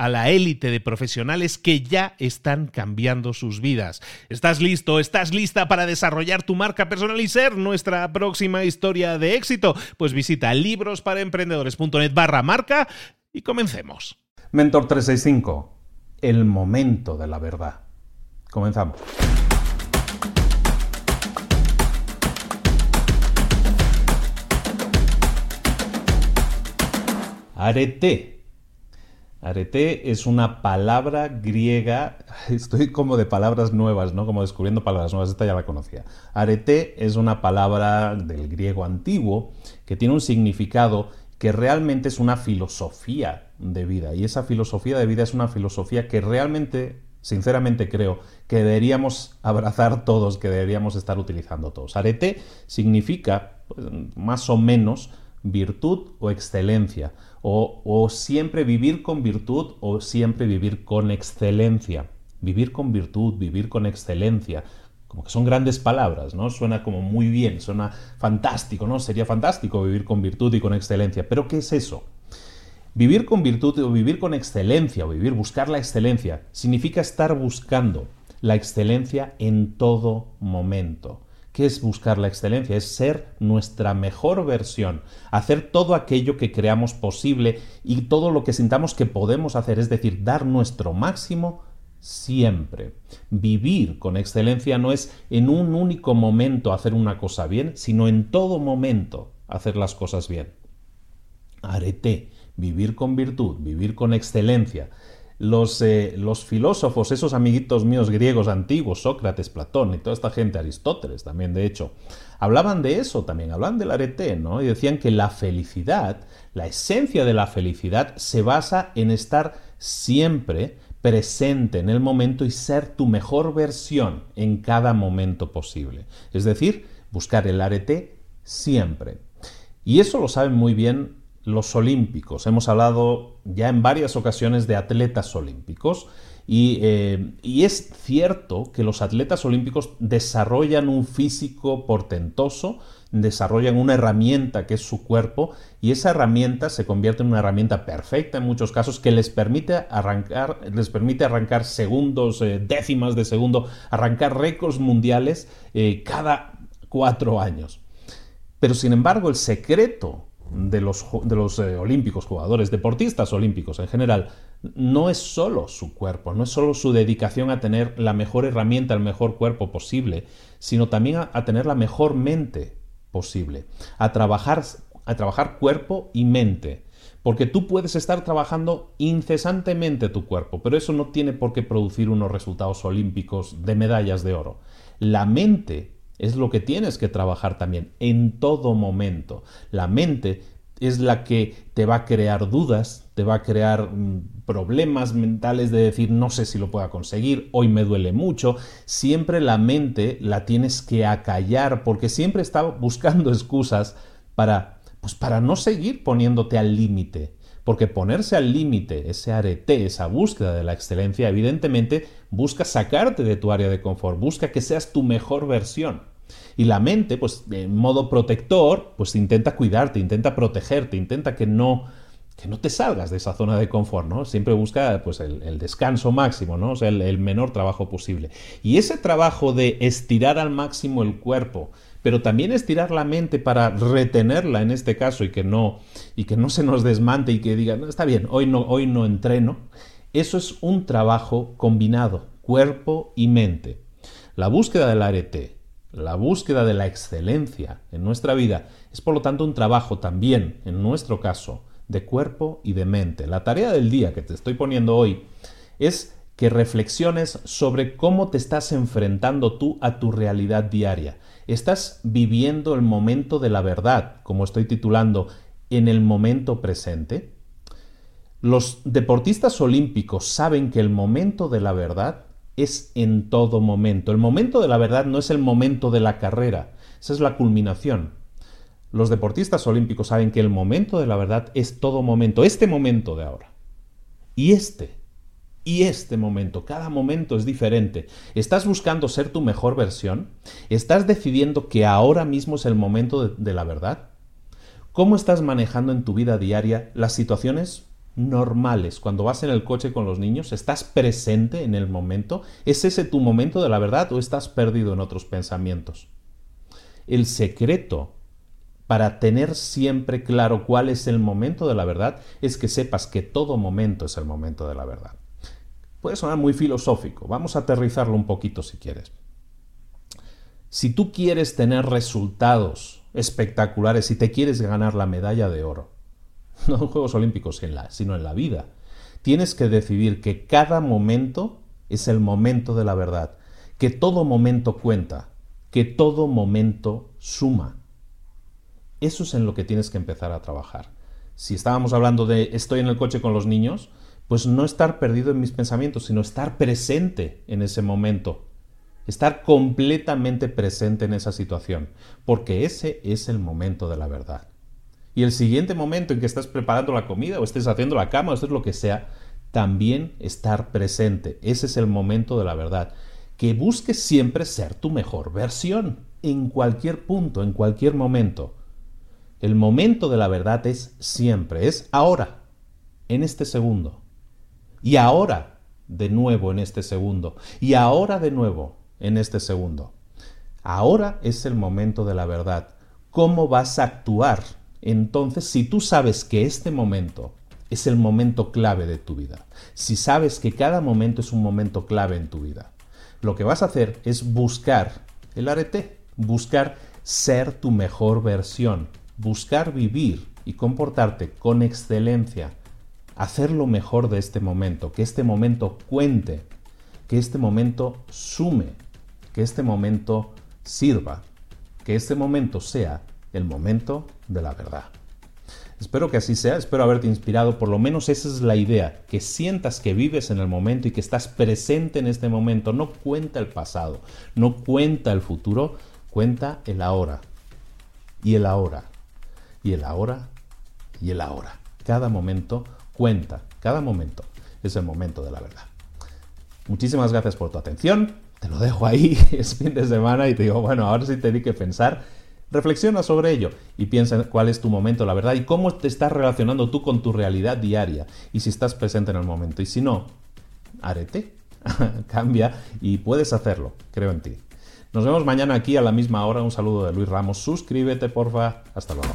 a la élite de profesionales que ya están cambiando sus vidas. ¿Estás listo? ¿Estás lista para desarrollar tu marca personal y ser nuestra próxima historia de éxito? Pues visita librosparaemprendedores.net barra marca y comencemos. Mentor 365, el momento de la verdad. Comenzamos. Arete Arete es una palabra griega, estoy como de palabras nuevas, ¿no? Como descubriendo palabras nuevas, esta ya la conocía. Arete es una palabra del griego antiguo que tiene un significado que realmente es una filosofía de vida. Y esa filosofía de vida es una filosofía que realmente, sinceramente creo, que deberíamos abrazar todos, que deberíamos estar utilizando todos. Arete significa, pues, más o menos, virtud o excelencia, o, siempre vivir con virtud o siempre vivir con excelencia. Vivir con virtud, vivir con excelencia, como que son grandes palabras, ¿no? Suena como muy bien, suena fantástico, ¿no? Sería fantástico vivir con virtud y con excelencia, pero ¿qué es eso? Vivir con virtud o vivir con excelencia o vivir, buscar la excelencia, significa estar buscando la excelencia en todo momento. ¿Qué es buscar la excelencia? Es ser nuestra mejor versión, hacer todo aquello que creamos posible y todo lo que sintamos que podemos hacer, es decir, dar nuestro máximo siempre. Vivir con excelencia no es en un único momento hacer una cosa bien, sino en todo momento hacer las cosas bien. Arete, vivir con virtud, vivir con excelencia, los, eh, los, filósofos, esos amiguitos míos griegos antiguos, Sócrates, Platón y toda esta gente, Aristóteles también, de hecho, hablaban de eso también, hablaban del arete, ¿no? Y decían que la felicidad, la esencia de la felicidad se basa en estar siempre presente en el momento y ser tu mejor versión en cada momento posible. Es decir, buscar el arete siempre. Y eso lo saben muy bien los olímpicos. Hemos hablado ya en varias ocasiones de atletas olímpicos eh, y, es cierto que los atletas olímpicos desarrollan un físico portentoso, desarrollan una herramienta que es su cuerpo y esa herramienta se convierte en una herramienta perfecta en muchos casos que les permite arrancar, les permite arrancar segundos, eh, décimas de segundo, arrancar récords mundiales eh, cada cuatro años. Pero sin embargo el secreto de los, de los eh, olímpicos, jugadores, deportistas olímpicos en general, no es solo su cuerpo, no es solo su dedicación a tener la mejor herramienta, el mejor cuerpo posible, sino también a, tener la mejor mente posible, a trabajar, a trabajar cuerpo y mente. Porque tú puedes estar trabajando incesantemente tu cuerpo, pero eso no tiene por qué producir unos resultados olímpicos de medallas de oro. La mente es lo que tienes que trabajar también en todo momento. La mente es la que te va a crear dudas, te va a crear mm, problemas mentales de decir no sé si lo pueda conseguir, hoy me duele mucho. Siempre la mente la tienes que acallar porque siempre está buscando excusas para, pues para no seguir poniéndote al límite. Porque ponerse al límite, ese arete, esa búsqueda de la excelencia, evidentemente busca sacarte de tu área de confort, busca que seas tu mejor versión. Y la mente, pues en modo protector, pues intenta cuidarte, intenta protegerte, intenta que no, que no te salgas de esa zona de confort, ¿no? Siempre busca pues, el, descanso máximo, ¿no? O sea, el, menor trabajo posible. Y ese trabajo de estirar al máximo el cuerpo, pero también estirar la mente para retenerla en este caso y que no, y que no se nos desmante y que diga, no, está bien, hoy no, hoy no entreno, eso es un trabajo combinado, cuerpo y mente. La búsqueda del arete, la búsqueda de la excelencia en nuestra vida es por lo tanto un trabajo también, en nuestro caso, de cuerpo y de mente. La tarea del día que te estoy poniendo hoy es que reflexiones sobre cómo te estás enfrentando tú a tu realidad diaria. ¿Estás viviendo el momento de la verdad, como estoy titulando, en el momento presente? Los deportistas olímpicos saben que el momento de la verdad es en todo momento. El momento de la verdad no es el momento de la carrera, esa es la culminación. Los deportistas olímpicos saben que el momento de la verdad es todo momento, este momento de ahora. Y este, y este momento, cada momento es diferente. ¿Estás buscando ser tu mejor versión? ¿Estás decidiendo que ahora mismo es el momento de, de la verdad? ¿Cómo estás manejando en tu vida diaria las situaciones normales. Cuando vas en el coche con los niños, ¿estás presente en el momento? ¿Es ese tu momento de la verdad o estás perdido en otros pensamientos? El secreto para tener siempre claro cuál es el momento de la verdad es que sepas que todo momento es el momento de la verdad. Puede sonar muy filosófico, vamos a aterrizarlo un poquito si quieres. Si tú quieres tener resultados espectaculares y te quieres ganar la medalla de oro, no en Juegos Olímpicos, sino en la vida. Tienes que decidir que cada momento es el momento de la verdad, que todo momento cuenta, que todo momento suma. Eso es en lo que tienes que empezar a trabajar. Si estábamos hablando de estoy en el coche con los niños, pues no estar perdido en mis pensamientos, sino estar presente en ese momento, estar completamente presente en esa situación, porque ese es el momento de la verdad. Y el siguiente momento en que estás preparando la comida o estés haciendo la cama o estés lo que sea, también estar presente. Ese es el momento de la verdad. Que busques siempre ser tu mejor versión en cualquier punto, en cualquier momento. El momento de la verdad es siempre, es ahora, en este segundo. Y ahora, de nuevo en este segundo. Y ahora de nuevo en este segundo. Ahora es el momento de la verdad. ¿Cómo vas a actuar entonces, si tú sabes que este momento es el momento clave de tu vida, si sabes que cada momento es un momento clave en tu vida, lo que vas a hacer es buscar el arete, buscar ser tu mejor versión, buscar vivir y comportarte con excelencia, hacer lo mejor de este momento, que este momento cuente, que este momento sume, que este momento sirva, que este momento sea el momento de la verdad. Espero que así sea, espero haberte inspirado, por lo menos esa es la idea, que sientas que vives en el momento y que estás presente en este momento. No cuenta el pasado, no cuenta el futuro, cuenta el ahora. Y el ahora, y el ahora, y el ahora. Cada momento cuenta, cada momento es el momento de la verdad. Muchísimas gracias por tu atención, te lo dejo ahí, es fin de semana y te digo, bueno, ahora sí te di que pensar Reflexiona sobre ello y piensa cuál es tu momento, la verdad, y cómo te estás relacionando tú con tu realidad diaria y si estás presente en el momento. Y si no, arete, cambia y puedes hacerlo, creo en ti. Nos vemos mañana aquí a la misma hora. Un saludo de Luis Ramos. Suscríbete, porfa. Hasta luego.